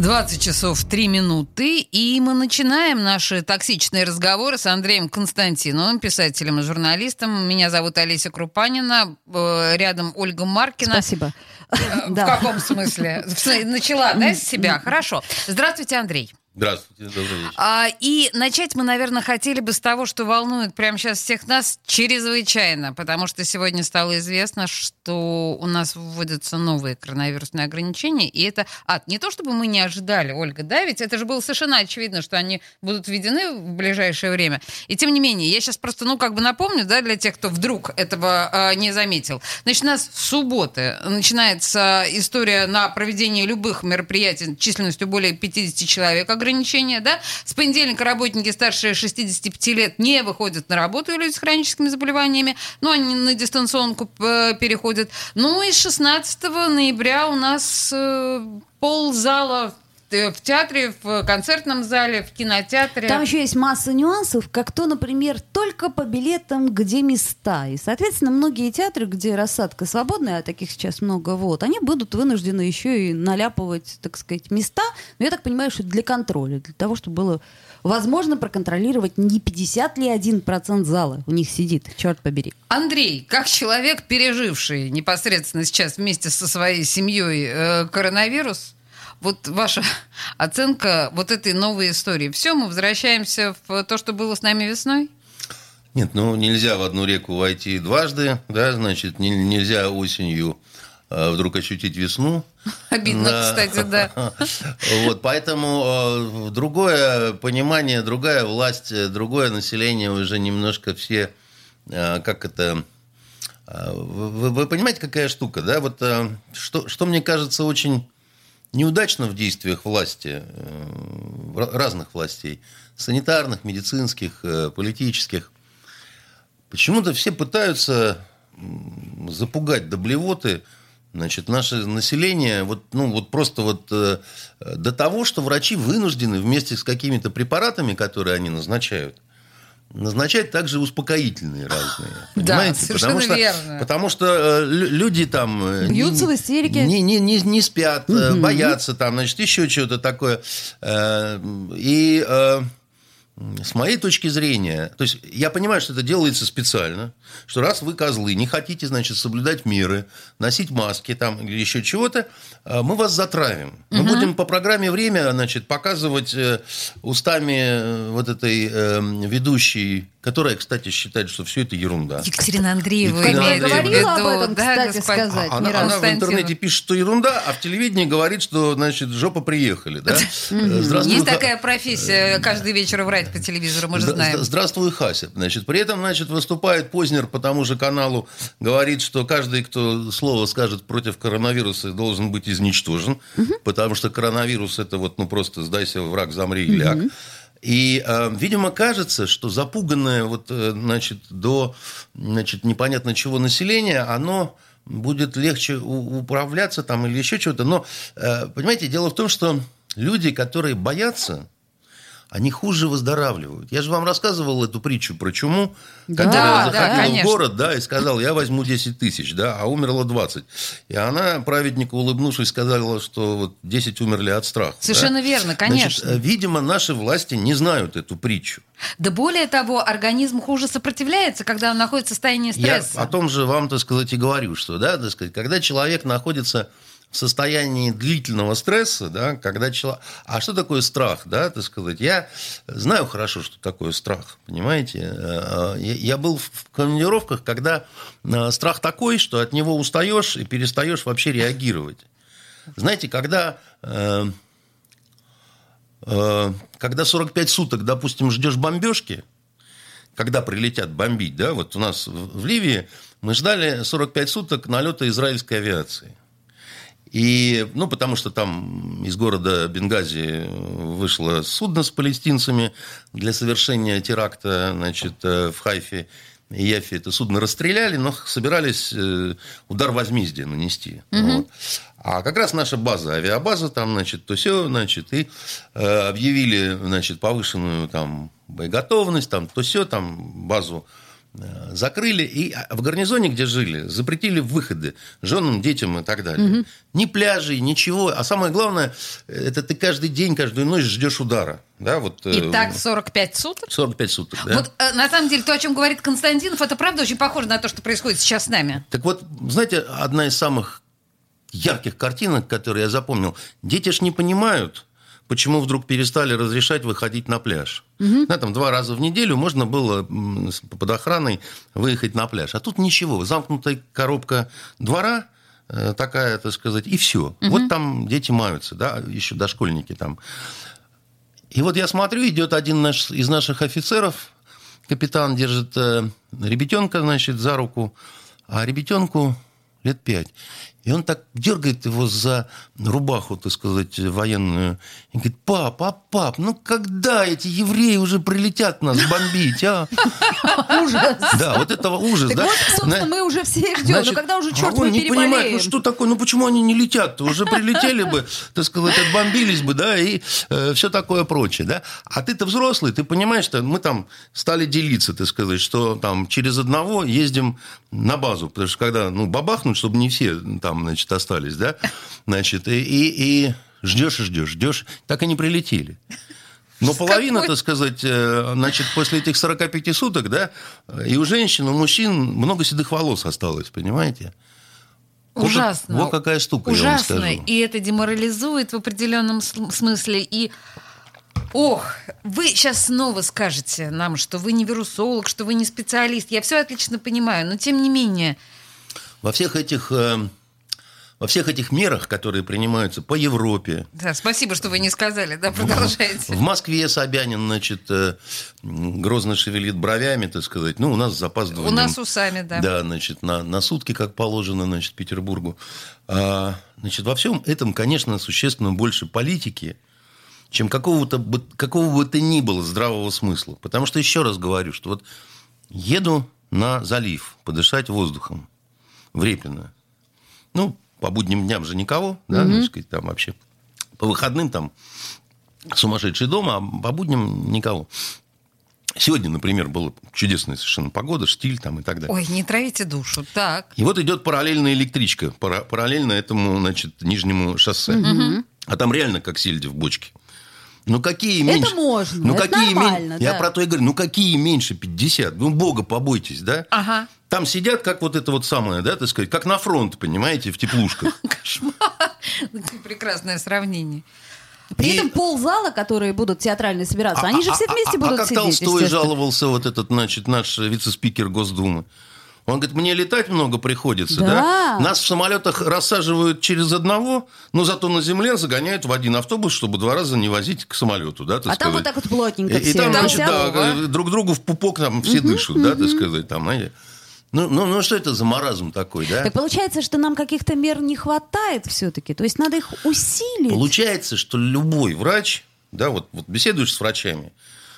20 часов 3 минуты, и мы начинаем наши токсичные разговоры с Андреем Константиновым, писателем и журналистом. Меня зовут Олеся Крупанина, э, рядом Ольга Маркина. Спасибо. Э, В каком смысле? Начала, да, с себя? Хорошо. Здравствуйте, Андрей. Здравствуйте, добрый вечер. А, и начать мы, наверное, хотели бы с того, что волнует прямо сейчас всех нас чрезвычайно, потому что сегодня стало известно, что у нас вводятся новые коронавирусные ограничения, и это ад. Не то, чтобы мы не ожидали, Ольга, да, ведь это же было совершенно очевидно, что они будут введены в ближайшее время. И тем не менее, я сейчас просто, ну, как бы напомню, да, для тех, кто вдруг этого э, не заметил. Значит, у нас с субботы начинается история на проведение любых мероприятий численностью более 50 человек ограничения, да. С понедельника работники старше 65 лет не выходят на работу, люди с хроническими заболеваниями, но они на дистанционку э, переходят. Ну и с 16 ноября у нас э, ползала в в театре, в концертном зале, в кинотеатре. Там еще есть масса нюансов, как то, например, только по билетам, где места. И, соответственно, многие театры, где рассадка свободная, а таких сейчас много, вот, они будут вынуждены еще и наляпывать, так сказать, места. Но я так понимаю, что для контроля, для того, чтобы было возможно проконтролировать, не 50 ли один процент зала у них сидит, черт побери. Андрей, как человек, переживший непосредственно сейчас вместе со своей семьей э, коронавирус, вот ваша оценка вот этой новой истории. Все, мы возвращаемся в то, что было с нами весной? Нет, ну нельзя в одну реку войти дважды, да, значит, не- нельзя осенью э, вдруг ощутить весну. Обидно, Да. кстати, да. Вот, поэтому э, другое понимание, другая власть, другое население уже немножко все, э, как это... э, Вы, вы понимаете, какая штука, да? Вот э, что, что мне кажется очень неудачно в действиях власти, э, ра- разных властей, санитарных, медицинских, э, политических. Почему-то все пытаются запугать до блевоты значит, наше население вот, ну, вот просто вот э, до того, что врачи вынуждены вместе с какими-то препаратами, которые они назначают, назначать также успокоительные разные. Да, Понимаете? совершенно потому что, верно. Потому что э, лю- люди там... э, Бьются не- в истерике. Не, не, не, не спят, э, боятся там, значит, еще что-то такое. И с моей точки зрения, то есть я понимаю, что это делается специально, что раз вы козлы, не хотите, значит, соблюдать меры, носить маски там или еще чего-то, э, мы вас затравим. Мы будем по программе «Время», значит, показывать э, устами э, вот этой э, ведущей, которая, кстати, считает, что все это ерунда. Екатерина Андреева Екатерина Андреева. Говорила об этом, да, кстати, сказать. Она, она в интернете пишет, что ерунда, а в телевидении говорит, что, значит, жопа приехали. Да? Э, Здравствуй, Есть такая профессия, каждый вечер врать по телевизору, мы же знаем. Здравствуй, Хася. Значит, при этом, значит, выступает Познер по тому же каналу, говорит, что каждый, кто слово скажет против коронавируса, должен быть изничтожен, потому что коронавирус это вот, ну, просто сдайся, враг, замри и ляг. И, э, видимо, кажется, что запуганное вот, э, значит, до, значит, непонятно чего население, оно будет легче у- управляться там или еще чего-то. Но, э, понимаете, дело в том, что люди, которые боятся, они хуже выздоравливают. Я же вам рассказывал эту притчу про чуму, Да, которая да, заходила конечно. в город, да, и сказала, я возьму 10 тысяч, да, а умерло 20. И она, праведнику улыбнувшись, сказала, что вот 10 умерли от страха. да. Совершенно верно, конечно. Значит, э, видимо, наши власти не знают эту притчу. Да более того, организм хуже сопротивляется, когда он находится в состоянии Я стресса. о том же вам, так сказать, и говорю, что, да, так сказать, когда человек находится в состоянии длительного стресса, да, когда человек... А что такое страх, да, так сказать? Я знаю хорошо, что такое страх, понимаете? Э, Я я был в командировках, когда э, страх такой, что от него устаешь и перестаешь вообще реагировать. Знаете, когда... э, э, Когда 45 суток, допустим, ждешь бомбежки, когда прилетят бомбить, да, вот у нас в Ливии мы ждали 45 суток налета израильской авиации. И, ну, потому что там из города Бенгази вышло судно с палестинцами для совершения теракта, значит, э, в Хайфе. и Яфи это судно расстреляли, но собирались э, удар возмездия нанести. Вот. А как раз наша база, авиабаза там, значит, то все, значит, и э, объявили, значит, повышенную там боеготовность, там, то все, там, базу закрыли, и в гарнизоне, где жили, запретили выходы женам, детям и так далее. Ни пляжей, ничего. А самое главное, это ты каждый день, каждую ночь ждешь удара. Да, вот, э, И так 45 суток? 45 суток, да. Вот э, на самом деле то, о чем говорит Константинов, это правда очень похоже на то, что происходит сейчас с нами. Так вот, знаете, одна из самых ярких картинок, которые я запомнил, дети ж не понимают, почему вдруг перестали разрешать выходить на пляж. Да, там два раза в неделю можно было под охраной выехать на пляж. А тут ничего, замкнутая коробка двора, э, такая, так сказать, и все. Вот там дети маются, да, еще дошкольники там. И вот я смотрю, идет один наш, из наших офицеров, капитан держит э, ребятенка, значит, за руку, а ребятенку лет пять. И он так дергает его за рубаху, так сказать, военную. И говорит, пап, а пап, ну когда эти евреи уже прилетят нас бомбить, а? Ужас. Да, вот этого ужас, да? вот, собственно, мы уже все ждем. Но когда уже, а черт, он мы не понимает, ну что такое, ну почему они не летят? Уже прилетели бы, так сказать, отбомбились бы, да, и все такое прочее, да. А ты-то взрослый, ты понимаешь, что мы там стали делиться, так сказать, что там через одного ездим на базу, потому что когда, ну, бабахнут, чтобы не все там, значит, остались, да, значит, и, и, и ждешь и ждешь, ждешь, так и не прилетели. Но половина, так сказать, э, значит, после этих 45 суток, да, и у женщин, у мужчин много седых волос осталось, понимаете? Ужасно. Вот какая штука, я вам Ужасно. скажу. И это деморализует в определенном сл- смысле. И Ох, вы сейчас снова скажете нам, что вы не вирусолог, что вы не специалист. Я все отлично понимаю, но тем не менее, Во всех этих... э, Во всех этих мерах, которые принимаются по Европе, да, спасибо, что вы не сказали, да, продолжайте. в Москве Собянин, значит, э, грозно шевелит бровями, так сказать. Ну, у нас с запаздыванием. У нас усами, да. Да, значит, на, на сутки, как положено, значит, Петербургу. А, значит, во всем этом, конечно, существенно больше политики, чем какого-то, какого бы то ни было здравого смысла. Потому что, еще раз говорю, что вот еду на залив подышать воздухом в Репино. Ну, по будним дням же никого, да, так сказать, там вообще. По выходным там сумасшедший дом, а по будням никого. Сегодня, например, была чудесная совершенно погода, штиль там и так далее. Ой, не травите душу. Так. И вот идет параллельная электричка, пара- параллельно этому, значит, нижнему шоссе. А там реально как сельди в бочке. Ну какие Это меньше? можно, Ну это какие мен- нормально, Я да. про то и говорю. Ну какие меньше 50? Ну бога побойтесь, да? Ага. Там сидят как вот это вот самое, да, так сказать, как на фронт, понимаете, в теплушках. Кошмар. Прекрасное сравнение. При И- этом ползала, которые будут театрально собираться, они же все вместе а, будут как сидеть, Толстой жаловался, вот этот, значит, наш вице-спикер Госдумы. Он говорит, мне летать много приходится, да? Да. Нас в самолетах рассаживают через одного, но зато на земле загоняют в один автобус, чтобы два раза не возить к самолету, да, А там сказать. вот так вот плотненько И, и все. там, значит, да, Здорово. друг другу в пупок там все дышат, да, так сказать, там, знаете. Ну, ну, ну, что это за маразм такой, да? Так получается, что нам каких-то мер не хватает все-таки. То есть надо их усилить. Получается, что любой врач, да, вот, вот беседуешь с врачами,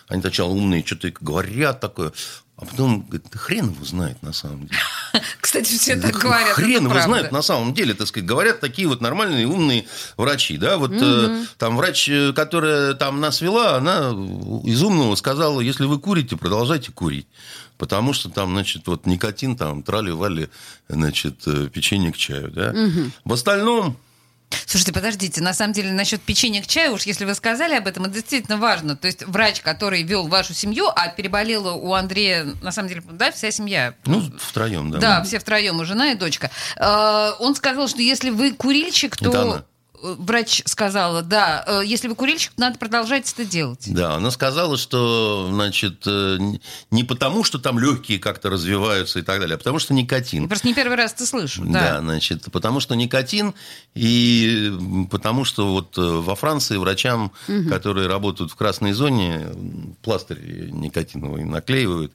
они сначала умные, что-то говорят такое, а потом говорит, «Да хрен его знает на самом деле. Кстати, все так говорят. Хрен его знает на самом деле, так сказать, говорят такие вот нормальные умные врачи, да, вот э, там врач, э, которая там нас вела, она из умного сказала, если вы курите, продолжайте курить, потому что там, значит, вот никотин, там трали-вали, значит, э, печенье к чаю, да. В остальном Слушайте, подождите, на самом деле насчет печенья к чаю, уж если вы сказали об этом, это действительно важно. То есть врач, который вел вашу семью, а переболела у Андрея, на самом деле, да, вся семья. ну, втроем, да. Да, все втроем, и жена, и дочка. Э, Он сказал, что если вы курильщик, то... Э, Врач сказала, да, э, если вы курильщик, надо продолжать это делать. Да, она сказала, что, значит, э, не потому, что там легкие как-то развиваются и так далее, а потому что никотин. Просто не первый раз это слышу. Да. Да. значит, потому что никотин, и потому что вот э, во Франции врачам, которые работают в красной зоне, пластырь никотиновый наклеивают.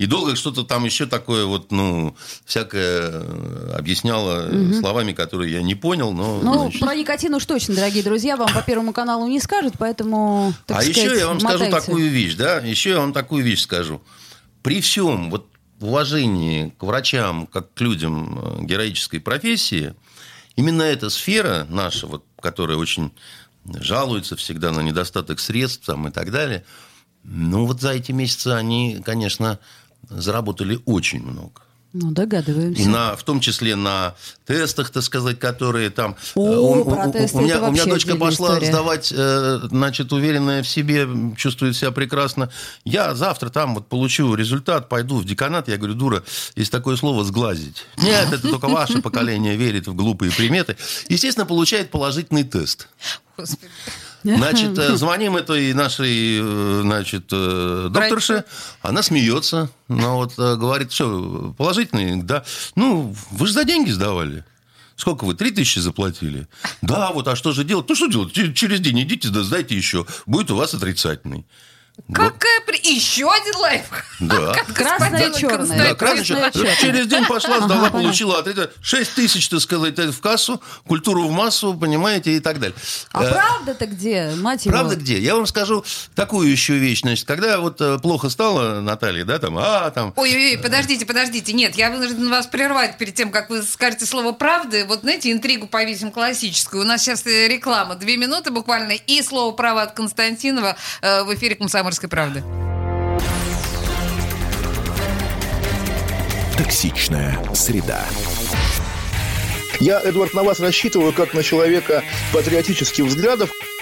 И долго что-то там еще такое вот, ну, всякое э, объясняло э, словами, которые я не понял, но... Ну, значит, про никотин уж точно, дорогие друзья, вам по Первому каналу не скажут, поэтому, а сказать, еще я вам скажу мотайте. такую вещь, да, еще я вам такую вещь скажу. При всем, вот уважении к врачам, как к людям э, героической профессии, именно эта сфера наша, вот, которая очень жалуется всегда на недостаток средств там, и так далее, ну вот за эти месяцы они, конечно, заработали очень много. Ну, догадываемся. И на, в том числе на тестах, так сказать, которые там... О, э, у, про у- тесты у меня, это у меня дочка пошла история. сдавать, э, значит, уверенная в себе, чувствует себя прекрасно. Я завтра там вот получу результат, пойду в деканат. Я говорю, дура, есть такое слово «сглазить». Нет, это только ваше поколение верит в глупые приметы. Естественно, получает положительный тест. Господи. Значит, э, звоним этой нашей, э, значит, э, докторше, она смеется, но вот э, говорит, что, положительный, да. Ну, вы же за деньги сдавали. Сколько вы? Три тысячи заплатили? Да, вот, а что же делать? Ну, что делать? Через день идите, да сдайте еще. Будет у вас отрицательный. Какая при... Еще один лайф. Да. Красный Красное чё- черное. Через день пошла, сдала, Ага, получила отрицательный. 6 тысяч, так сказать, в кассу, культуру в массу, понимаете, и так далее. А Э, правда-то где, мать его? Правда где? Я вам скажу такую еще вещь. Значит, когда вот э, плохо стало Наталье, да, там, а, там, Ой-ой-ой, подождите, подождите. Нет, я вынужден вас прервать перед тем, как вы скажете слово «правды». Вот, знаете, интригу повесим классическую. У нас сейчас э, реклама. Две минуты буквально. И слово «право» от Константинова э, в эфире «Комсомольской правды». Токсичная среда. Я, Эдвард, на вас рассчитываю как на человека патриотических взглядов.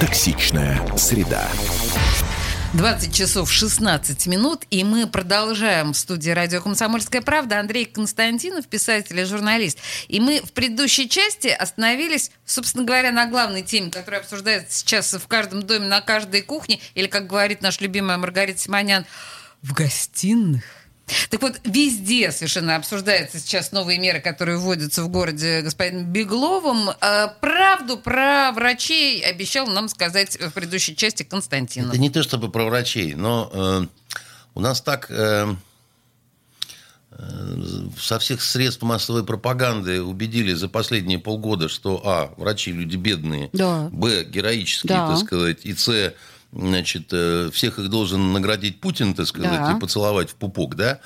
Токсичная среда. 20 часов 16 минут, и мы продолжаем в студии радио «Комсомольская правда». Андрей Константинов, писатель и журналист. И мы в предыдущей части остановились, собственно говоря, на главной теме, которая обсуждается сейчас в каждом доме, на каждой кухне, или, как говорит наш любимая Маргарита Симонян, в гостиных. Так вот, везде совершенно обсуждаются сейчас новые меры, которые вводятся в городе господином Бегловым. Э, Правду про врачей обещал нам сказать в предыдущей части Константинов. Это не то чтобы про врачей, но э, у нас так э, э, со всех средств массовой пропаганды убедили за последние полгода, что а, врачи люди бедные, Да. б, героические, Да. так сказать, и с, значит, э, всех их должен наградить Путин, так сказать, Да. и поцеловать в пупок, да.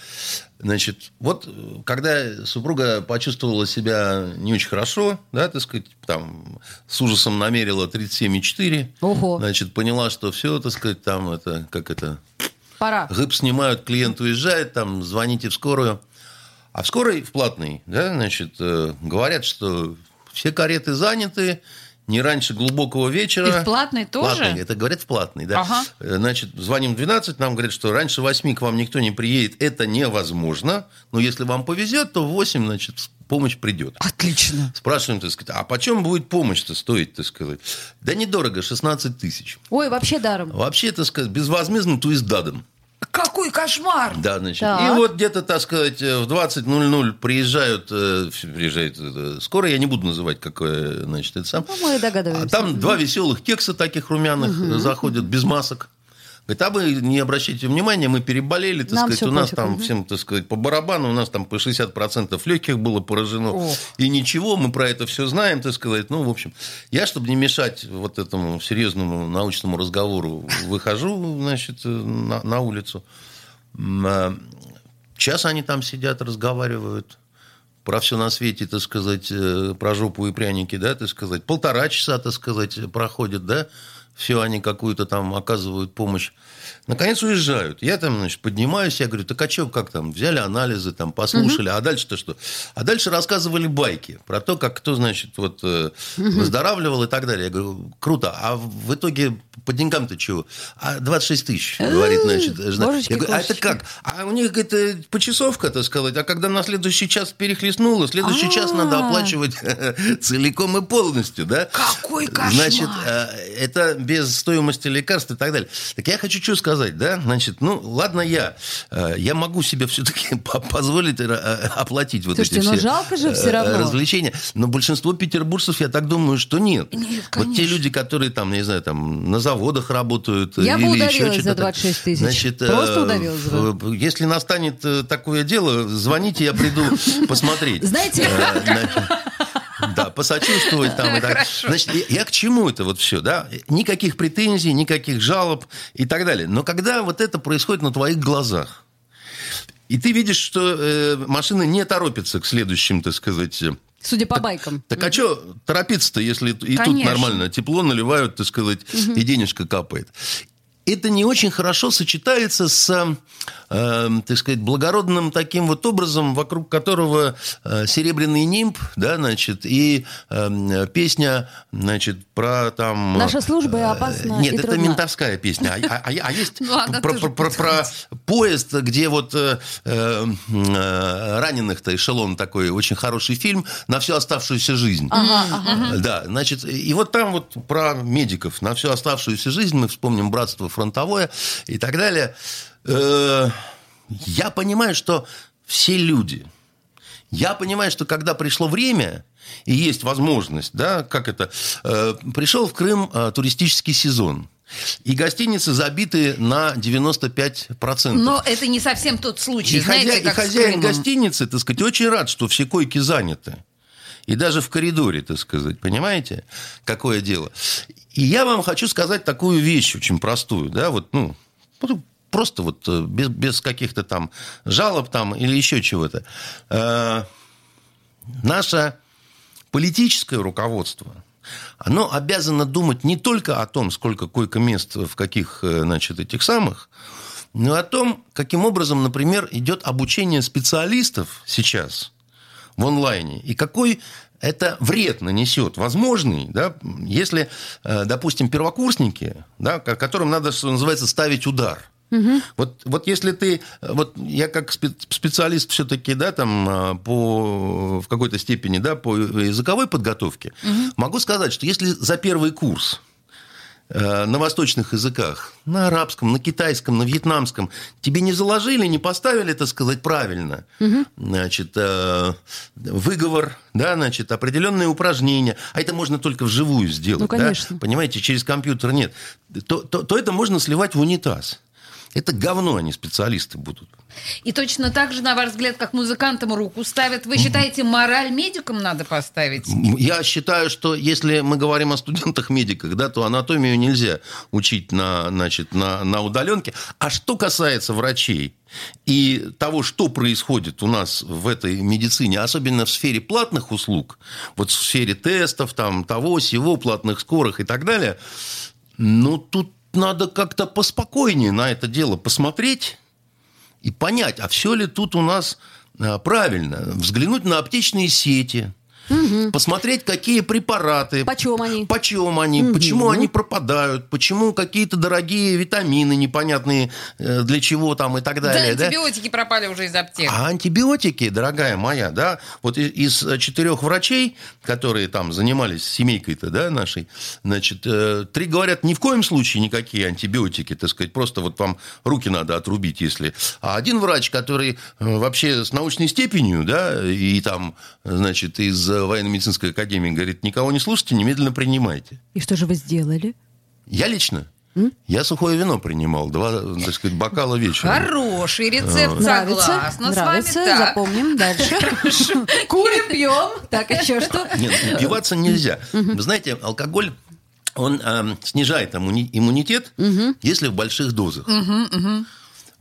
Значит, вот э, когда супруга почувствовала себя не очень хорошо, да, так сказать, там с ужасом намерила 37,4, Ого. значит, поняла, что все, так сказать, там это, как это, Пора. гыб снимают, клиент уезжает, там, звоните в скорую. А в скорой, в платной, да, значит, э, говорят, что все кареты заняты, не раньше глубокого вечера. И в платной тоже? Платной, это говорят в платной, да. Ага. Э, Значит, звоним в 12, нам говорят, что раньше 8 к вам никто не приедет, это невозможно. Но если вам повезет, то в 8, значит, помощь придет. Отлично. Спрашиваем, так сказать, а почем будет помощь-то стоить, так сказать? Да недорого, 16 тысяч. Ой, вообще даром. Вообще, так сказать, безвозмездно, то есть дадом. Какой кошмар! Да, значит. Так. И вот где-то, так сказать, в 20.00 приезжают, э, приезжает э, скоро, я не буду называть, какое, значит, это сам. Ну, мы догадываемся. А там два веселых кекса таких румяных э, заходят, без масок. Говорит, а вы не обращайте внимания, мы переболели, так Нам сказать, у нас пофиг, там мгм. всем, так сказать, по барабану, у нас там по 60% легких было поражено. Ох. И ничего, мы про это все знаем, так сказать. Ну, в общем, я, чтобы не мешать вот этому серьезному научному разговору, выхожу, значит, на, на улицу. М, а, Час они там сидят, разговаривают про все на свете, так сказать, э, про жопу и пряники, да, так сказать. Полтора часа, так сказать, проходит, да, все они какую-то там оказывают помощь. Наконец уезжают. Я там, значит, поднимаюсь, я говорю, так а что, как там, взяли анализы, там, послушали, а дальше-то что? А дальше рассказывали байки про то, как кто, значит, вот э, выздоравливал и так далее. Я говорю, круто, а в итоге по деньгам-то чего? А 26 тысяч, говорит, значит, жена. божечки, Я говорю, а это как? А у них, говорит, э, почасовка, так сказать, а когда на следующий час перехлестнуло, следующий час надо А. оплачивать целиком и полностью, да? Какой кошмар! Значит, э, это без стоимости лекарств и так далее. Так я хочу что сказать, да? Значит, ну, ладно я. Э, Я могу себе все-таки позволить э, оплатить вот Слушайте, эти но все жалко же всё э, равно. развлечения. Но большинство петербуржцев, я так думаю, что нет. Нет, вот те люди, которые там, не знаю, там на заводах работают Я бы или еще удавилась что-то. за 26 тысяч. Значит, Просто э, удавилась бы. э, Если настанет э, такое дело, звоните, я приду посмотреть. Знаете- Э, посочувствовать там и так. Значит, я, я к чему это вот все, да? Никаких претензий, никаких жалоб и так далее. Но когда вот это происходит на твоих глазах, и ты видишь, что э, машина не торопится к следующим, так сказать, э, Судя по байкам. так а что торопиться-то, если и тут Конечно. нормально тепло наливают, так сказать, и денежка капает? Это не очень хорошо сочетается с, э, так сказать, благородным таким вот образом, вокруг которого э, серебряный нимб, да, значит, и э, песня, значит, про там... Наша служба э, опасна Нет, и это трудна. ментовская песня. А, а- а есть Ну, про, про- про- про поезд, где вот э, э, э, раненых-то эшелон такой, очень хороший фильм на всю оставшуюся жизнь. Да, значит, и вот там вот про медиков на всю оставшуюся жизнь мы вспомним братство фронтовое и так далее. Э, Я понимаю, что все люди, я понимаю, что когда пришло время и есть возможность, да, как это, э, пришел в Крым э, туристический сезон. И гостиницы забиты на 95%. Но это не совсем тот случай. И, Знаете, хозя- и как с хозяин гостиницы, так сказать, очень рад, что все койки заняты. И даже в коридоре, так сказать, понимаете, какое дело. И я вам хочу сказать такую вещь очень простую, да, вот, ну, просто вот э, без, без каких-то там жалоб там или еще чего-то. Э, наше политическое руководство, оно обязано думать не только о том, сколько койко-мест в каких, э, значит, этих самых, но и о том, каким образом, например, идет обучение специалистов сейчас в онлайне, и какой это вред нанесет, возможный, да, если, э, допустим, первокурсники, да, ко- которым надо, что называется, ставить удар. Вот, вот если ты, вот я как спе- специалист все-таки, да, там а, по в какой-то степени, да, по языковой подготовке, могу сказать, что если за первый курс э, на восточных языках, на арабском, на китайском, на вьетнамском, тебе не заложили, не поставили, так сказать, правильно, значит, э, выговор, да, значит, определенные упражнения, а это можно только вживую сделать, Ну, да? конечно. понимаете, через компьютер нет, то, то, то это можно сливать в унитаз. Это говно, они специалисты будут. И точно так же, на ваш взгляд, как музыкантам руку ставят, вы считаете, мораль медикам надо поставить? Я считаю, что если мы говорим о студентах-медиках, да, то анатомию нельзя учить на, значит, на, на удаленке. А что касается врачей и того, что происходит у нас в этой медицине, особенно в сфере платных услуг, вот в сфере тестов, там, того, сего, платных скорых и так далее, ну, тут надо как-то поспокойнее на это дело посмотреть и понять, а все ли тут у нас а, правильно. Взглянуть на аптечные сети, посмотреть, какие препараты, Почем они? почем они, почему они пропадают, почему какие-то дорогие витамины непонятные, э, для чего там и так Да, далее. да? антибиотики пропали уже из аптек. А антибиотики, дорогая моя, да, вот из э, четырех врачей, которые там занимались семейкой-то, да, нашей, значит, э, три говорят, ни в коем случае никакие антибиотики, так сказать, просто вот вам руки надо отрубить, если... А один врач, который вообще с научной степенью, да, и там, значит, из военно-медицинской академии говорит, никого не слушайте, немедленно принимайте. И что же вы сделали? Я лично, я сухое вино принимал, два, так сказать, бокала вечером. Хороший рецепт, Нравится? согласна Нравится, с вами. Так. запомним. Дальше. Курим, пьем. Так, еще что? Нет, напиваться нельзя. Вы знаете, алкоголь он эм, снижает иммуни- иммунитет, если в больших дозах.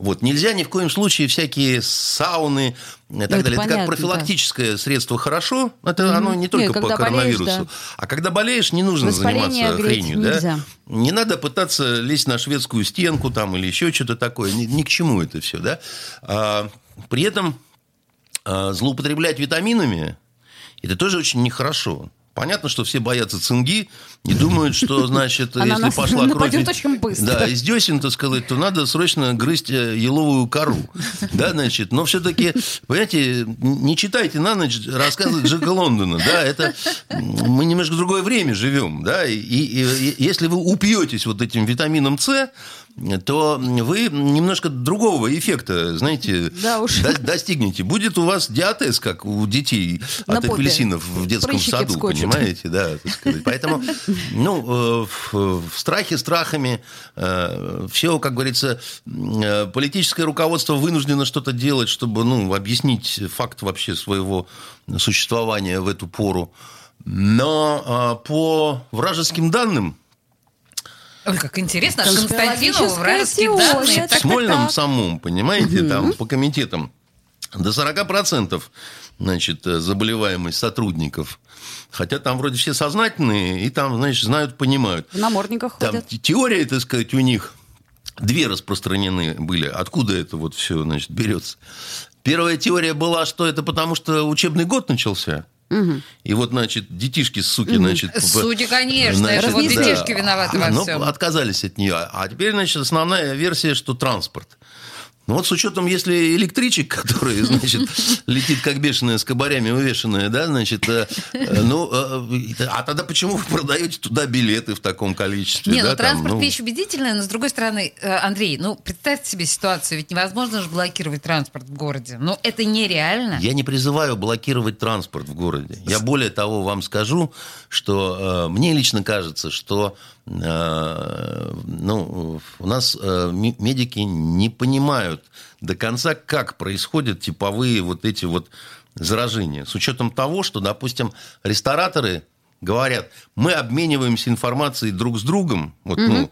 Вот, нельзя ни в коем случае всякие сауны и так Ну, это далее. Это понятно, как профилактическое средство хорошо, это оно не только Нет, по когда болеешь, коронавирусу. да. А когда болеешь, не нужно Воспаление заниматься хренью. Да? Не надо пытаться лезть на шведскую стенку там, или еще что-то такое. Ни, ни к чему это все. Да? А, при этом а, злоупотреблять витаминами это тоже очень нехорошо. Понятно, что все боятся цинги и думают, что, значит, Она если нас пошла кровь... очень быстро. Да, из десен, так сказать, то надо срочно грызть э, еловую кору. Да, значит, но все-таки, понимаете, не читайте на ночь рассказы Джека Лондона, да, это мы немножко в другое время живем, да, и, и- и если вы упьетесь вот этим витамином С, то вы немножко другого эффекта, знаете, Да уж. до- достигнете. Будет у вас диатез, как у детей На от попе. апельсинов в детском Прыщики саду, вскочат. понимаете, да. Поэтому, ну, э, в, в страхе страхами все, как говорится, э, политическое руководство вынуждено что-то делать, чтобы, ну, объяснить факт вообще своего существования в эту пору. Но э, по вражеским данным, Ой, как интересно, Конспирологическая вражеские теория, данные. в Смольном так. самом, понимаете, там по комитетам до 40% значит, э, заболеваемость сотрудников. Хотя там вроде все сознательные, и там, значит, знают, понимают. В намордниках Там ходят. те- теория, так сказать, у них две распространены были. Откуда это вот все, значит, берется? Первая теория была, что это потому, что учебный год начался. И вот, значит, детишки, суки, значит... Судьи, конечно, значит, это вот детишки виноваты во ну, всем. отказались от нее. А теперь, значит, основная версия, что транспорт. Ну вот с учетом, если электричек, который, значит, летит как бешеная с кабарями увешанная, да, значит, э, э, ну, э, а тогда почему вы продаете туда билеты в таком количестве? Не, да, ну там, транспорт ну? вещь убедительная, но с другой стороны, Андрей, ну представьте себе ситуацию, ведь невозможно же блокировать транспорт в городе. Ну это нереально. Я не призываю блокировать транспорт в городе. Я более того вам скажу, что э, мне лично кажется, что ну, у нас э, ме- медики не понимают до конца, как происходят типовые вот эти вот заражения. С учетом того, что, допустим, рестораторы говорят, мы обмениваемся информацией друг с другом. Вот, ну,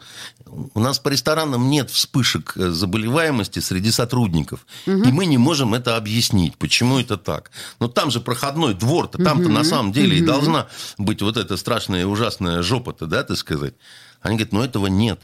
у нас по ресторанам нет вспышек э, заболеваемости среди сотрудников. И мы не можем это объяснить, почему это так. Но там же проходной двор-то, там-то на самом деле и должна быть вот эта страшная и ужасная жопа-то, да, так сказать. Они говорят, ну этого нет.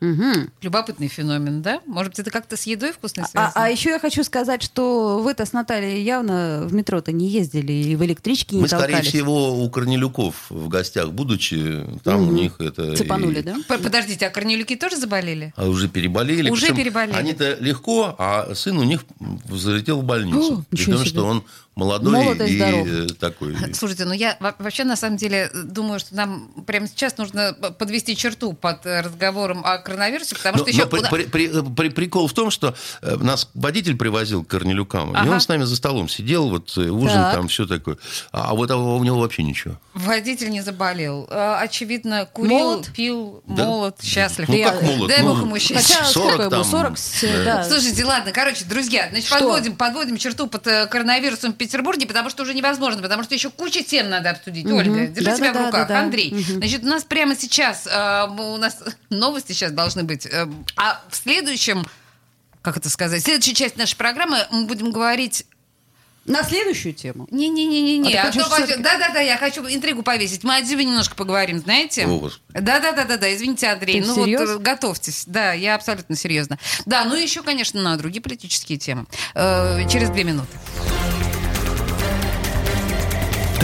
Любопытный феномен, да? Может быть, это как-то с едой вкусно А, связано? а еще я хочу сказать, что вы-то с Натальей явно в метро-то не ездили и в электричке не Мы, скорее толкались. всего, у Корнелюков в гостях, будучи, там у них это... Цепанули, и- да? Подождите, а корнелюки тоже заболели? А уже переболели. Уже Причем переболели. Они-то легко, а сын у них залетел в больницу. О, При том, себе. что он молодой Молод и и здоров. э, такой. Слушайте, ну я во- вообще на самом деле думаю, что нам прямо сейчас нужно подвести черту под э, разговором о коронавирусе, потому Но- что еще... но при- при- при- при- прикол в том, что э, нас водитель привозил к Корнелюкам, и Ага. он с нами за столом сидел, вот э, ужин Так. там, все такое. А, а вот а у него вообще ничего. Водитель не заболел. Э, Очевидно, курил, Молод? пил, Да? молод, счастлив. Ну, как молод? Дай Ну, бог ему счастья. Хотя 40 сколько ему? там, 40, с- да. да. Слушайте, ладно, короче, друзья, значит, Что? подводим, подводим черту под э, коронавирусом Петербурге, потому что уже невозможно, потому что еще куча тем надо обсудить. Мгм. Ольга, держи Да-да-да, себя в руках. да-да. Андрей, Мгм. значит, у нас прямо сейчас, э, у нас новости сейчас должны быть, э, а в следующем, как это сказать, в следующей части нашей программы мы будем говорить На следующую тему. не-не-не-не-не. А ты А хочешь то вообще- всё-таки- Да-да-да, я хочу интригу повесить. Мы о Дзюбе немножко поговорим, знаете? О, Господи. Да-да-да-да, извините, Андрей. Ты ну всерьез? вот э, готовьтесь. Да, я абсолютно серьезно. Да, ну и еще, конечно, на другие политические темы. Э, через две минуты.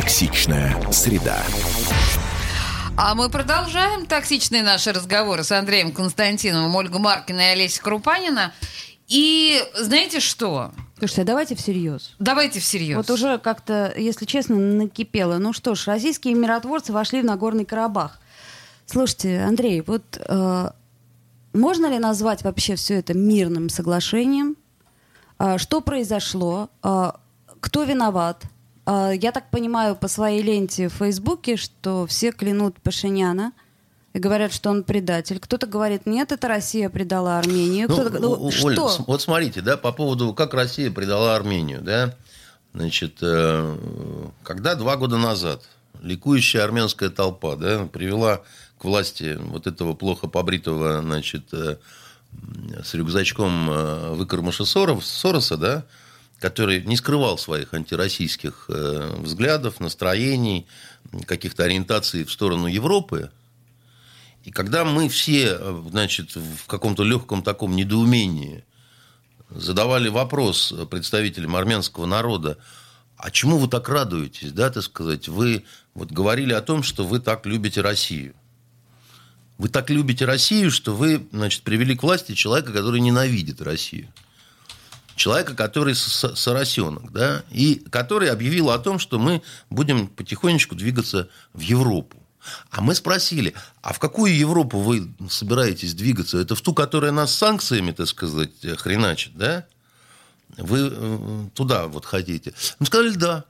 Токсичная среда. А мы продолжаем токсичные наши разговоры с Андреем Константиновым, Ольгой Маркиной и Олесей Крупанина. И знаете что? Слушайте, а давайте всерьез. Давайте всерьез. Вот уже как-то, если честно, накипело. Ну что ж, российские миротворцы вошли в Нагорный Карабах. Слушайте, Андрей, вот э, можно ли назвать вообще все это мирным соглашением? А, что произошло? А, кто виноват? А, я так понимаю по своей ленте в Фейсбуке, что все клянут Пашиняна и говорят, что он предатель. Кто-то говорит, нет, это Россия предала Армению. Ну, Кто-то- ну, что? Оль, с- вот смотрите, да, по поводу, как Россия предала Армению, да. Значит, э, когда два года назад ликующая армянская толпа да, привела к власти вот этого плохо побритого, значит, э, с рюкзачком э, выкормыша Соров, Сороса, да, который не скрывал своих антироссийских э, взглядов, настроений, каких-то ориентаций в сторону Европы. И когда мы все, э, значит, в каком-то легком таком недоумении задавали вопрос представителям армянского народа, а чему вы так радуетесь, да, так сказать, вы вот говорили о том, что вы так любите Россию. Вы так любите Россию, что вы, значит, привели к власти человека, который ненавидит Россию. Человека, который соросенок, да, и который объявил о том, что мы будем потихонечку двигаться в Европу. А мы спросили, а в какую Европу вы собираетесь двигаться? Это в ту, которая нас санкциями, так сказать, хреначит, да? Вы э, туда вот хотите? Мы сказали, да.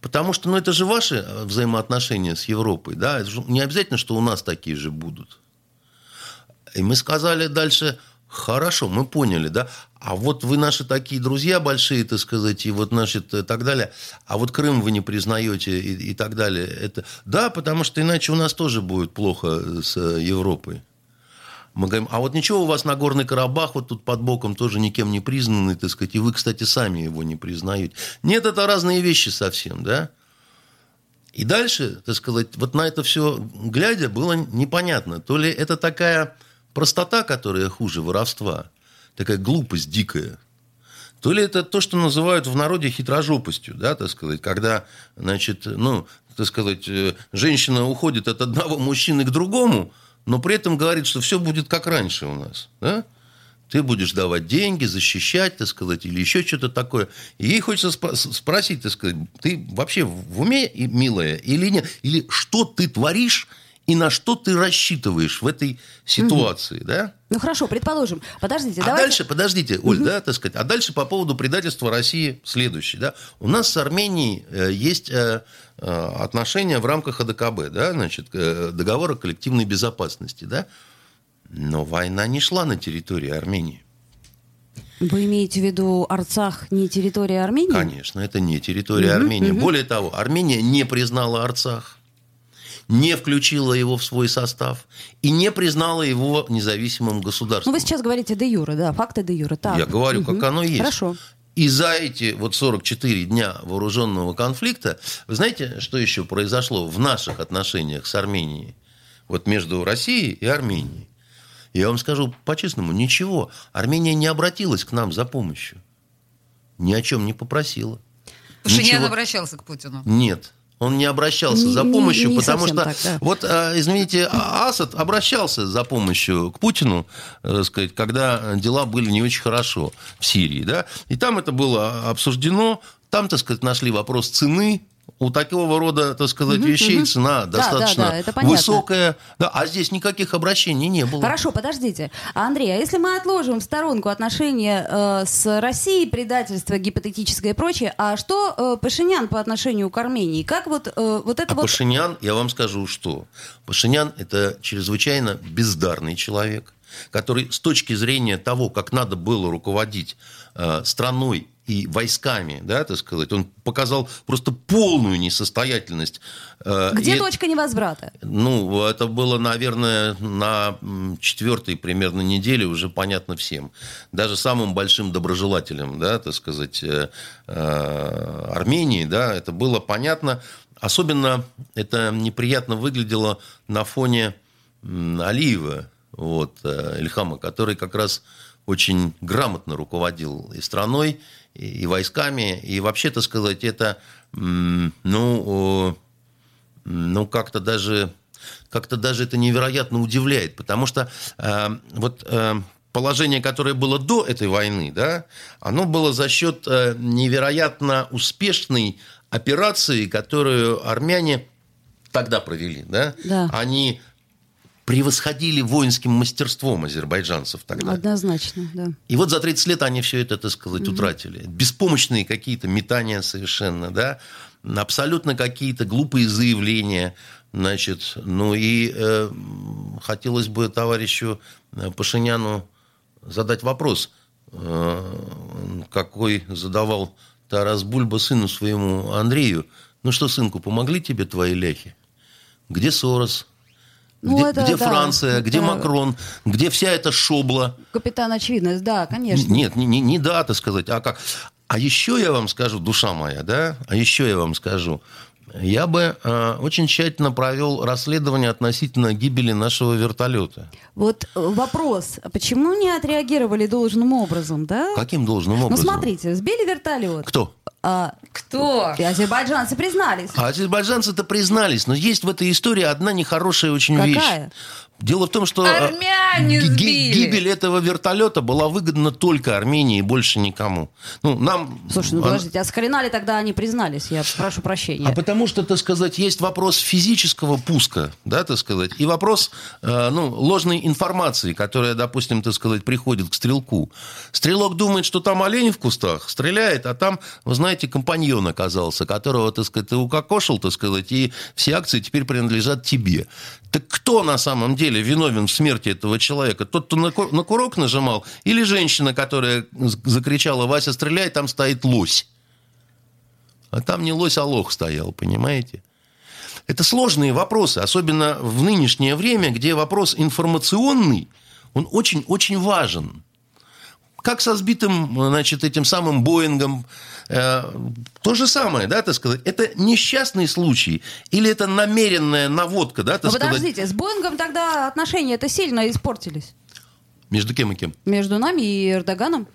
Потому что, ну, это же ваши э, взаимоотношения с Европой, да? Это же не обязательно, что у нас такие же будут. И мы сказали дальше, хорошо, мы поняли, да? А вот вы наши такие друзья большие, так сказать, и вот наши и так далее, а вот Крым вы не признаете и, и так далее. Это... Да, потому что иначе у нас тоже будет плохо с Европой. Мы говорим, а вот ничего у вас на Горный Карабах вот тут под боком тоже никем не признанный, так сказать, и вы, кстати, сами его не признаете. Нет, это разные вещи совсем, да? И дальше, так сказать, вот на это все глядя, было непонятно. То ли это такая простота, которая хуже воровства, такая глупость дикая, то ли это то, что называют в народе хитрожопостью, да, так сказать, когда, значит, ну, так сказать, э, женщина уходит от одного мужчины к другому – но при этом говорит, что все будет как раньше у нас. Да? Ты будешь давать деньги, защищать, так сказать, или еще что-то такое. И ей хочется спросить, так сказать, ты вообще в уме, милая, или нет? Или что ты творишь, и на что ты рассчитываешь в этой ситуации, угу. да? Ну хорошо, предположим. Подождите, а давайте... дальше, подождите, Оль, угу. да, так сказать. А дальше по поводу предательства России следующий, да. У нас с Арменией э, есть э, э, отношения в рамках АДКБ, да, значит, договора коллективной безопасности, да. Но война не шла на территории Армении. Вы имеете в виду Арцах не территория Армении? Конечно, это не территория угу, Армении. Угу. Более того, Армения не признала Арцах не включила его в свой состав и не признала его независимым государством. Ну, вы сейчас говорите де юра, да, факты де юра. Так. Я говорю, угу. как оно есть. Хорошо. И за эти вот 44 дня вооруженного конфликта, вы знаете, что еще произошло в наших отношениях с Арменией? Вот между Россией и Арменией. Я вам скажу по-честному, ничего. Армения не обратилась к нам за помощью. Ни о чем не попросила. Пашинян обращался к Путину? Нет. Он не обращался не, за помощью, не, не потому что, так, да. вот, а, извините, а, Асад обращался за помощью к Путину, так сказать, когда дела были не очень хорошо в Сирии, да, и там это было обсуждено, там, так сказать, нашли вопрос цены у такого рода, так сказать, угу, вещей угу. цена да, достаточно да, да, высокая. Да, а здесь никаких обращений не было. Хорошо, подождите. Андрей, а если мы отложим в сторонку отношения э, с Россией, предательство гипотетическое и прочее, а что э, Пашинян по отношению к Армении? Как вот, э, вот это а вот... Пашинян, я вам скажу, что Пашинян – это чрезвычайно бездарный человек, который с точки зрения того, как надо было руководить э, страной и войсками, да, так сказать, он показал просто полную несостоятельность. Э, Где и, точка невозврата? Ну, это было, наверное, на четвертой примерно неделе уже понятно всем. Даже самым большим доброжелателям, да, так сказать, э, э, Армении, да, это было понятно. Особенно это неприятно выглядело на фоне Алиева, вот, Ильхама, который как раз очень грамотно руководил и страной, и войсками. И вообще, то сказать, это, ну, ну как-то даже, как-то даже это невероятно удивляет, потому что э, вот э, положение, которое было до этой войны, да, оно было за счет э, невероятно успешной операции, которую армяне тогда провели, да? Да. Они превосходили воинским мастерством азербайджанцев тогда. Однозначно, да. И вот за 30 лет они все это, так сказать, угу. утратили. Беспомощные какие-то метания совершенно, да, абсолютно какие-то глупые заявления, значит, ну и э, хотелось бы товарищу э, Пашиняну задать вопрос, э, какой задавал Тарас Бульба сыну своему Андрею, ну что, сынку, помогли тебе твои ляхи? Где Сорос? Ну, где это где да, Франция? Где это- Макрон? Где вся эта шобла? Капитан Очевидность, да, конечно. Нет, не, не, не да, так сказать, а как. А еще я вам скажу, душа моя, да, а еще я вам скажу, я бы э, очень тщательно провел расследование относительно гибели нашего вертолета. Вот э, вопрос, а почему не отреагировали должным образом, да? Каким должным Ну, образом? смотрите, сбили вертолет. Кто? А, Кто? и азербайджанцы признались. А азербайджанцы-то признались, но есть в этой истории одна нехорошая очень Какая? вещь. Дело в том, что э, гибель этого вертолета была выгодна только Армении и больше никому. Ну, нам... Слушай, ну подождите, а с хрена ли тогда они признались? Я прошу прощения. А потому что, так сказать, есть вопрос физического пуска, да, так сказать, и вопрос э, ну, ложной информации, которая, допустим, так сказать, приходит к стрелку. Стрелок думает, что там олень в кустах, стреляет, а там, вы знаете, компаньон оказался, которого, так сказать, ты укокошил, так сказать, и все акции теперь принадлежат тебе. Так кто на самом деле виновен в смерти этого человека? Тот, кто на на курок нажимал, или женщина, которая закричала «Вася, стреляй, там стоит лось». А там не лось, а лох стоял, понимаете? Это сложные вопросы, особенно в нынешнее время, где вопрос информационный, он очень-очень важен. Как со сбитым, значит, этим самым Боингом. Э, то же самое, да, так сказать. Это несчастный случай или это намеренная наводка, да, Ну так сказать. подождите, с Боингом тогда отношения это сильно испортились. Между кем и кем? Между нами и Эрдоганом.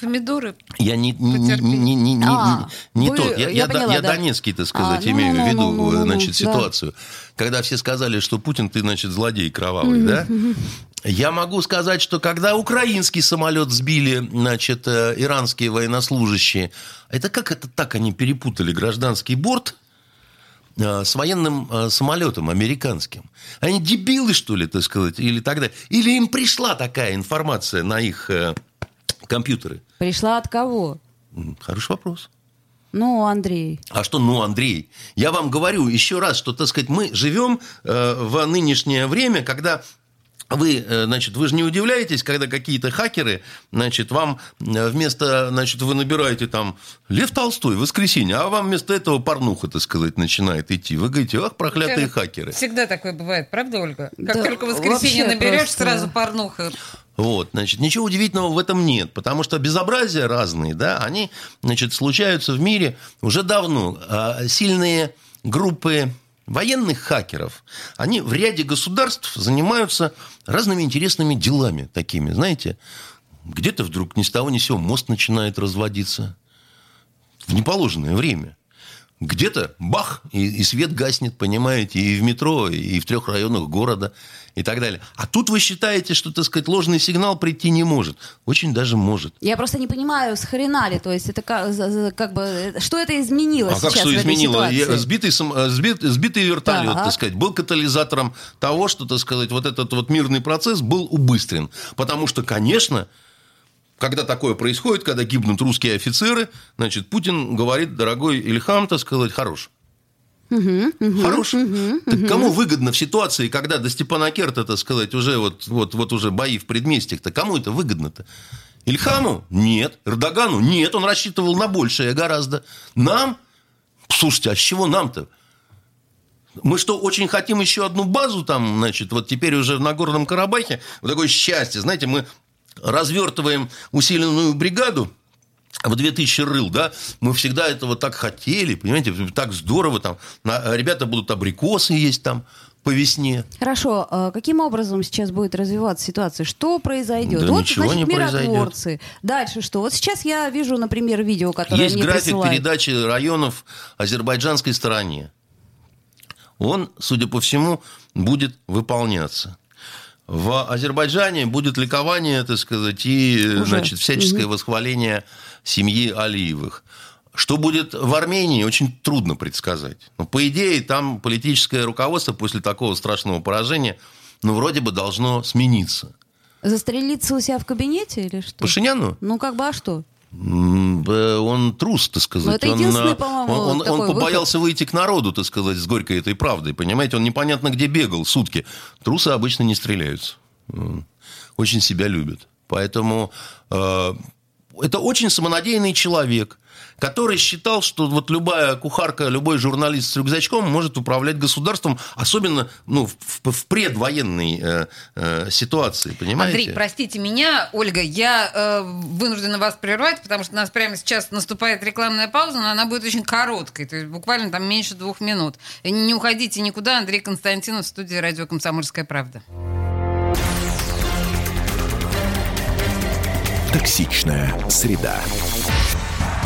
Помидоры. Я не, не, не, не, не, не- А, не вы- тот. Я, я поняла, я да. Донецкий, так сказать, А, ну, имею ну, в виду, ну, ну, ну, значит, да. ситуацию. Когда все сказали, что Путин, ты, значит, злодей кровавый, да? Я могу сказать, что когда украинский самолет сбили, значит, э, иранские военнослужащие, это как это так они перепутали гражданский борт э, с военным э, самолетом американским. Они дебилы, что ли, так сказать, или так далее. Или им пришла такая информация на их компьютеры? Пришла от кого? Хороший вопрос. Ну, Андрей. А что, ну, Андрей, я вам говорю еще раз, что, так сказать, мы живем э, в нынешнее время, когда вы, э, значит, вы же не удивляетесь, когда какие-то хакеры, значит, вам э, вместо, значит, вы набираете там Лев Толстой, воскресенье, а вам вместо этого порнуха, так сказать, начинает идти. Вы говорите, ах, проклятые хакеры. Всегда такое бывает, правда, Ольга? Как Да, только воскресенье наберешь, просто. сразу порнуха. Вот, значит, ничего удивительного в этом нет, потому что безобразия разные, да, они, значит, случаются в мире уже давно. А сильные группы военных хакеров, они в ряде государств занимаются разными интересными делами такими, знаете. Где-то вдруг ни с того ни с сего мост начинает разводиться в неположенное время. Где-то бах, и, и свет гаснет, понимаете, и в метро, и в трех районах города, и так далее. А тут вы считаете, что, так сказать, ложный сигнал прийти не может. Очень даже может. Я просто не понимаю, с хрена ли, то есть это как, как бы, что это изменилось А как сейчас что в этой изменило? Я- Сбитый, э, сбит- сбитый вертолет, Так. так сказать, был катализатором того, что, так сказать, вот этот вот мирный процесс был убыстрен. Потому что, конечно, когда такое происходит, когда гибнут русские офицеры, значит, Путин говорит, дорогой Ильхам, так сказать, хорош. Хорош. так кому выгодно в ситуации, когда до Степанакерта, так сказать, уже вот, вот, вот уже бои в предместьях-то, кому это выгодно-то? Ильхаму? Нет. Эрдогану? Нет. Он рассчитывал на большее гораздо. Нам? Слушайте, а с чего нам-то? Мы что, очень хотим еще одну базу там, значит, вот теперь уже в Нагорном Карабахе? Вот такое счастье. Знаете, мы развертываем усиленную бригаду, в 2000 рыл, да, мы всегда этого так хотели, понимаете, так здорово там, На- ребята будут абрикосы есть там по весне. Хорошо, а каким образом сейчас будет развиваться ситуация? Что произойдет? Да вот, ничего значит, не произойдет. Дальше что? Вот сейчас я вижу, например, видео, которое Есть мне график присылают. передачи районов азербайджанской стороне. Он, судя по всему, будет выполняться. В Азербайджане будет ликование, так сказать, и Уже. значит, всяческое восхваление семьи Алиевых. Что будет в Армении, очень трудно предсказать. Но, по идее, там политическое руководство после такого страшного поражения, ну, вроде бы должно смениться. Застрелиться у себя в кабинете или что? Пашиняну? Ну, как бы, а что? Он трус, так сказать. Ну, это он, э, по-моему, он, он- он выход. побоялся выйти к народу, так сказать, с горькой этой правдой. Понимаете, он непонятно где бегал сутки. Трусы обычно не стреляются. Очень себя любят. Поэтому э, это очень самонадеянный человек, который считал, что вот любая кухарка, любой журналист с рюкзачком может управлять государством, особенно ну, в, в предвоенной э, э, ситуации, понимаете? Андрей, простите меня, Ольга, я э, вынуждена вас прервать, потому что у нас прямо сейчас наступает рекламная пауза, но она будет очень короткой, то есть буквально там меньше двух минут. Не уходите никуда, Андрей Константинов в студии радио «Комсомольская правда». Токсичная среда.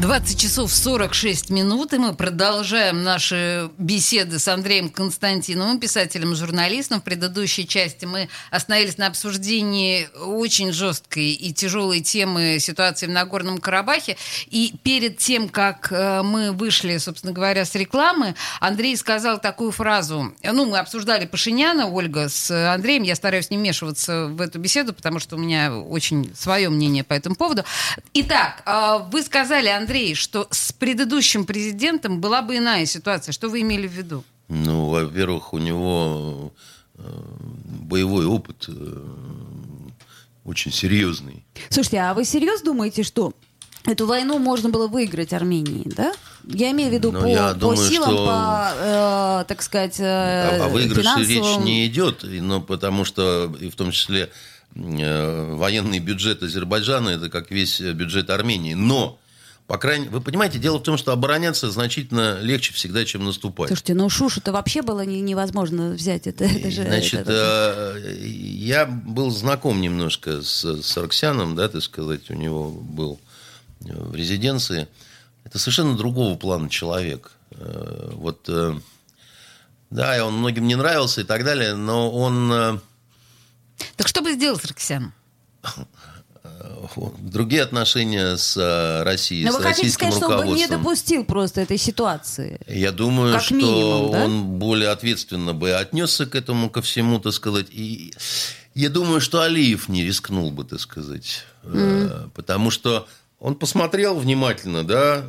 20 часов 46 минут, и мы продолжаем наши беседы с Андреем Константиновым, писателем и журналистом. В предыдущей части мы остановились на обсуждении очень жесткой и тяжелой темы ситуации в Нагорном Карабахе. И перед тем, как э, мы вышли, собственно говоря, с рекламы, Андрей сказал такую фразу. Ну, мы обсуждали Пашиняна, Ольга, с Андреем. Я стараюсь не вмешиваться в эту беседу, потому что у меня очень свое мнение по этому поводу. Итак, э, вы сказали, Андрей, Андрей, что с предыдущим президентом была бы иная ситуация. Что вы имели в виду? Ну, во-первых, у него э, боевой опыт э, очень серьезный. Слушайте, а вы серьезно думаете, что эту войну можно было выиграть Армении, да? Я имею в виду Но по, я по думаю, силам, что... по, э, так сказать, э, О, о выигрыше финансовым... речь не идет, но потому что, и в том числе, э, военный бюджет Азербайджана, это как весь бюджет Армении. Но по крайней вы понимаете, дело в том, что обороняться значительно легче всегда, чем наступать. Слушайте, ну Шушу-то вообще было не, невозможно взять. Это, это же, Значит, это, э, я был знаком немножко с Сарксяном, да, так сказать, у него был в резиденции. Это совершенно другого плана человек. Э, вот, э, да, он многим не нравился и так далее, но он... Так что бы сделал Сарксян? другие отношения с э, Россией, Но с вы хотите российским сказать, что он бы не руководством. допустил просто этой ситуации? Я думаю, Как что минимум, да? он более ответственно бы отнесся к этому, ко всему, так сказать. И я думаю, что Алиев не рискнул бы, так сказать. Mm. Потому что он посмотрел внимательно, да,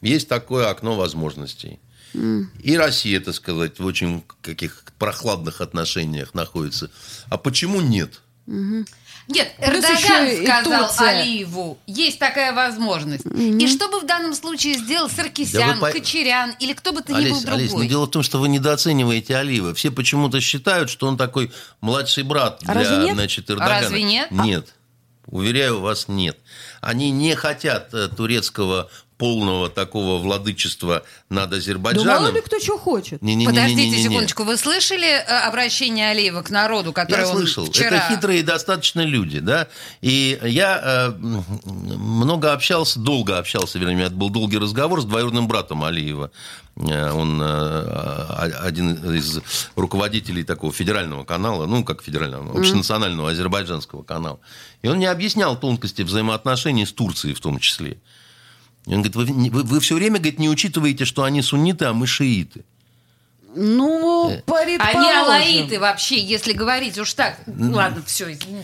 есть такое окно возможностей. Mm. И Россия, так сказать, в очень каких прохладных отношениях находится. А почему нет? Mm-hmm. Нет, Эрдоган сказал Алиеву, есть такая возможность. Mm-hmm. И что бы в данном случае сделал Саркисян, да вы... Кочерян или кто бы то ни был другой? Олесь, но дело в том, что вы недооцениваете Алиева. Все почему-то считают, что он такой младший брат для значит, Эрдогана. А разве нет? Нет. Уверяю вас, нет. Они не хотят э, турецкого полного такого владычества над Азербайджаном. Да мало ли кто что хочет. Не, не, Подождите не, не, не, не. секундочку, вы слышали э, обращение Алиева к народу, которое я он слышал. вчера... Это хитрые достаточно люди, да. И я э, много общался, долго общался, вернее, это был долгий разговор с двоюродным братом Алиева. Э, он э, один из руководителей такого федерального канала, ну, как федерального, общенационального азербайджанского канала. И он мне объяснял тонкости взаимоотношений с Турцией в том числе. И он говорит, вы, вы, вы все время говорит, не учитываете, что они сунниты, а мы шииты. Ну, Э. Они алаиты вообще, если говорить уж так. Ладно, все, извини.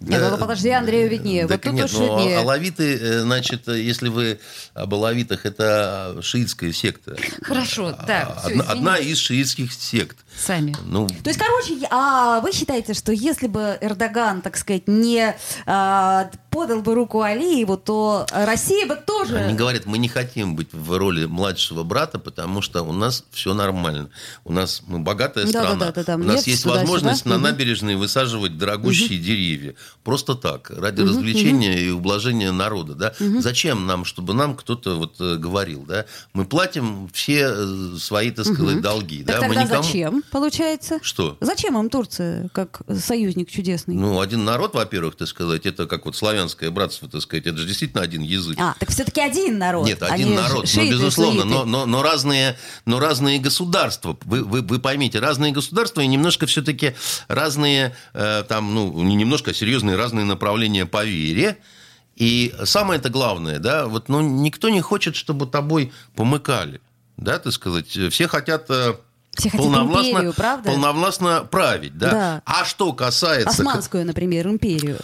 Нет, ну подожди, Андрею виднее. Так вот нет, тут но виднее. алавиты, значит, если вы об алавитах, это шиитская секта. Хорошо, так, одна, одна из шиитских сект. Сами. Ну, То есть, короче, а вы считаете, что если бы Эрдоган, так сказать, не а, подал бы руку Алиеву, то Россия бы тоже... Они говорят, мы не хотим быть в роли младшего брата, потому что у нас все нормально. У нас мы богатая Да, страна. да, да, да, у да. нас Нефть есть туда-сюда. возможность на Мгм. набережной высаживать дорогущие деревья. Просто так, ради Мгм, развлечения и ублажения народа. Да? Зачем нам, чтобы нам кто-то вот э, говорил? Да? Мы платим все э, свои, так сказать, Мгм. долги. Так да? Мы никому- зачем, получается? Что? Зачем им Турция, как союзник чудесный? Ну, один народ, во-первых, так сказать, это как вот славянское братство, так сказать, это же действительно один язык. А, так все-таки один народ. Нет, а один не народ, ну, шииты, безусловно, но, но, но, разные, но разные государства. Вы, вы, вы поймите, разные государства и немножко все-таки разные, э, там, ну, не немножко, а серьезные разные направления по вере. И самое это главное, да, вот, ну, никто не хочет, чтобы тобой помыкали, да, так сказать. Все хотят... Все хотят империю, правда? полновластно править, да? Да. А что касается... Османскую, например, империю.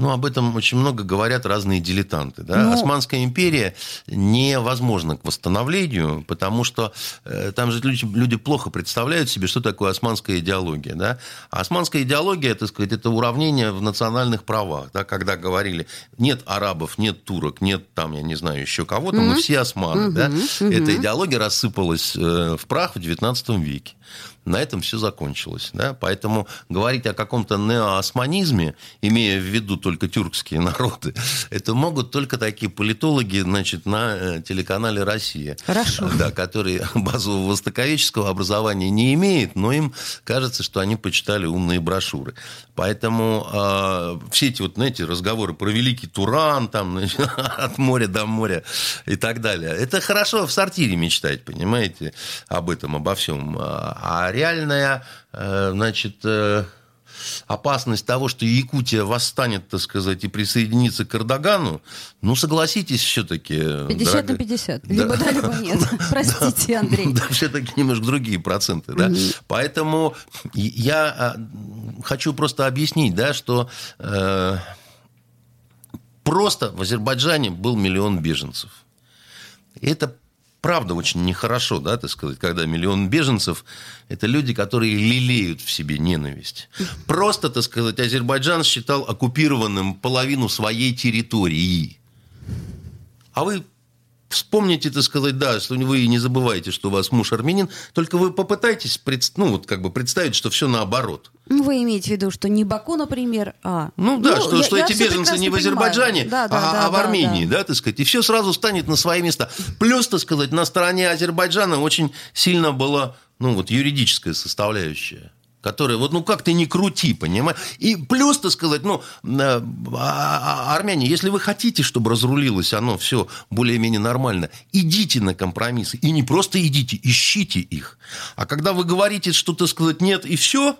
Ну, об этом очень много говорят разные дилетанты. Да? Ну- Османская империя невозможна к восстановлению, потому что э, там же люди, люди плохо представляют себе, что такое османская идеология. Да? А османская идеология, так сказать, это уравнение в национальных правах. Да? Когда говорили, нет арабов, нет турок, нет там, я не знаю, еще кого-то, мы Мгм. все османы. Мгм. Да? Мгм. Эта идеология рассыпалась э, в прах в XIX веке. На этом все закончилось. Да? Поэтому говорить о каком-то неоосманизме, имея в виду только тюркские народы, это могут только такие политологи значит, на э, телеканале «Россия». Хорошо. Да, которые базового востоковеческого образования не имеют, но им кажется, что они почитали умные брошюры. Поэтому э, все эти вот, знаете, разговоры про великий Туран, там, от моря до моря и так далее, это хорошо в сортире мечтать, понимаете, об этом, обо всем. А реальная, э, значит, э, опасность того, что Якутия восстанет, так сказать, и присоединится к Эрдогану, ну, согласитесь все-таки. 50 на 50. Либо да, либо нет. Простите, Андрей. Да, все-таки немножко другие проценты, да. Поэтому я а, хочу просто объяснить, да, что э, просто в Азербайджане был миллион беженцев. Это правда очень нехорошо, да, так сказать, когда миллион беженцев – это люди, которые лелеют в себе ненависть. Просто, так сказать, Азербайджан считал оккупированным половину своей территории. А вы вспомните, так сказать, да, что вы не забываете, что у вас муж армянин, только вы попытайтесь пред- ну, вот, как бы представить, что все наоборот. Ну, Вы имеете в виду, что не Баку, например, а... Ну да, что, я- что я эти беженцы не в Азербайджане. Да, да, а, да, а в да, Армении, да. да. так сказать, и все сразу станет на свои места. Плюс, так сказать, на стороне Азербайджана очень сильно была, ну вот, юридическая составляющая которая, вот, ну, как ты не крути, понимаешь? И плюс, так сказать, ну, э, а- а- армяне, если вы хотите, чтобы разрулилось оно все более-менее нормально, идите на компромиссы. И не просто идите, ищите их. А когда вы говорите, что, так сказать, нет и все,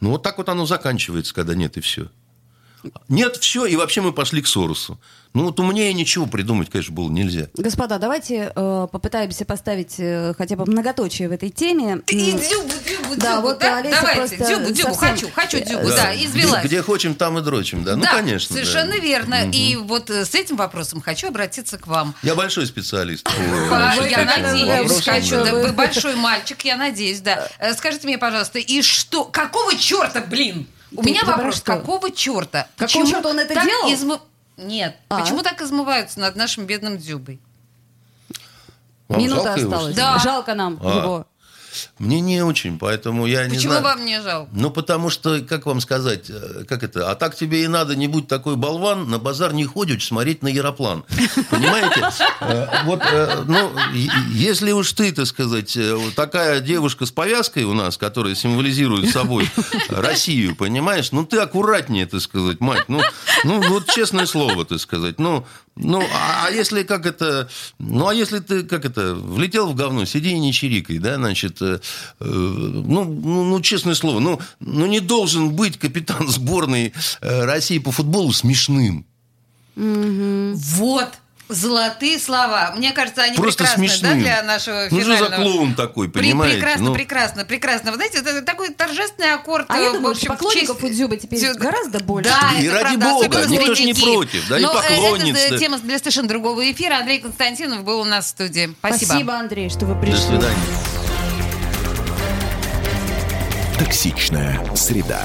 ну, вот так вот оно заканчивается, когда нет и все. Нет, все, и вообще мы пошли к Соросу. Ну, вот умнее ничего придумать, конечно, было нельзя. Господа, давайте э, попытаемся поставить э, хотя бы многоточие в этой теме. И дзюбу, дзюбу, Да, дзюбу, вот да? Олеся Давайте, дзюбу, дзюбу, совсем- хочу, хочу дзюбу, Да. да, Где, извелась. где хочем, там и дрочим, да. Ну, да, конечно. да. совершенно верно. Мгм. И вот э, с этим вопросом хочу обратиться к вам. Я большой специалист. Я надеюсь, хочу. да. Да, Вы большой мальчик, я надеюсь, да. Э, Скажите мне, пожалуйста, и что, какого черта, блин? У Ты- меня ты вопрос, что? какого черта? Какого Почему черта он это делал? измы- Нет. А? Почему так измываются над нашим бедным Дзюбой? Вам Минута жалко его, осталась. что ли? Жалко нам А. его. Мне не очень, поэтому я не Почему знаю. вам не жалко? Ну, потому что, как вам сказать, э, как это, а так тебе и надо, не будь такой болван, на базар не ходишь, смотреть на Яроплан. Понимаете? Э, Вот, э, ну, если уж ты, так сказать, такая девушка с повязкой у нас, которая символизирует собой Россию, понимаешь, ну, ты аккуратнее, так сказать, мать, ну, ну вот честное слово, так сказать, ну, ну, а, а если как это, ну, а если ты, как это, влетел в говно, сиди и не чирикай, да, значит, э, э, ну, ну, ну, честное слово, ну, ну, не должен быть капитан сборной э, России по футболу смешным. Вот. Золотые слова. Мне кажется, они Просто прекрасны, смешным. да, для нашего Ну, что за финального... клоун такой, понимаете? прекрасно, Ну, прекрасно, прекрасно. Вы знаете, это такой торжественный аккорд. А я э, думаю, в что общем, в поклонников честь- у Дзюбы теперь Дзю- гораздо больше. Да, И это ради правда, бога, никто ж не против, да, и Но, э, поклонницы. Это тема для совершенно другого эфира. Андрей Константинов был у нас в студии. Спасибо. Спасибо, Андрей, что вы До пришли. свидания. Токсичная среда.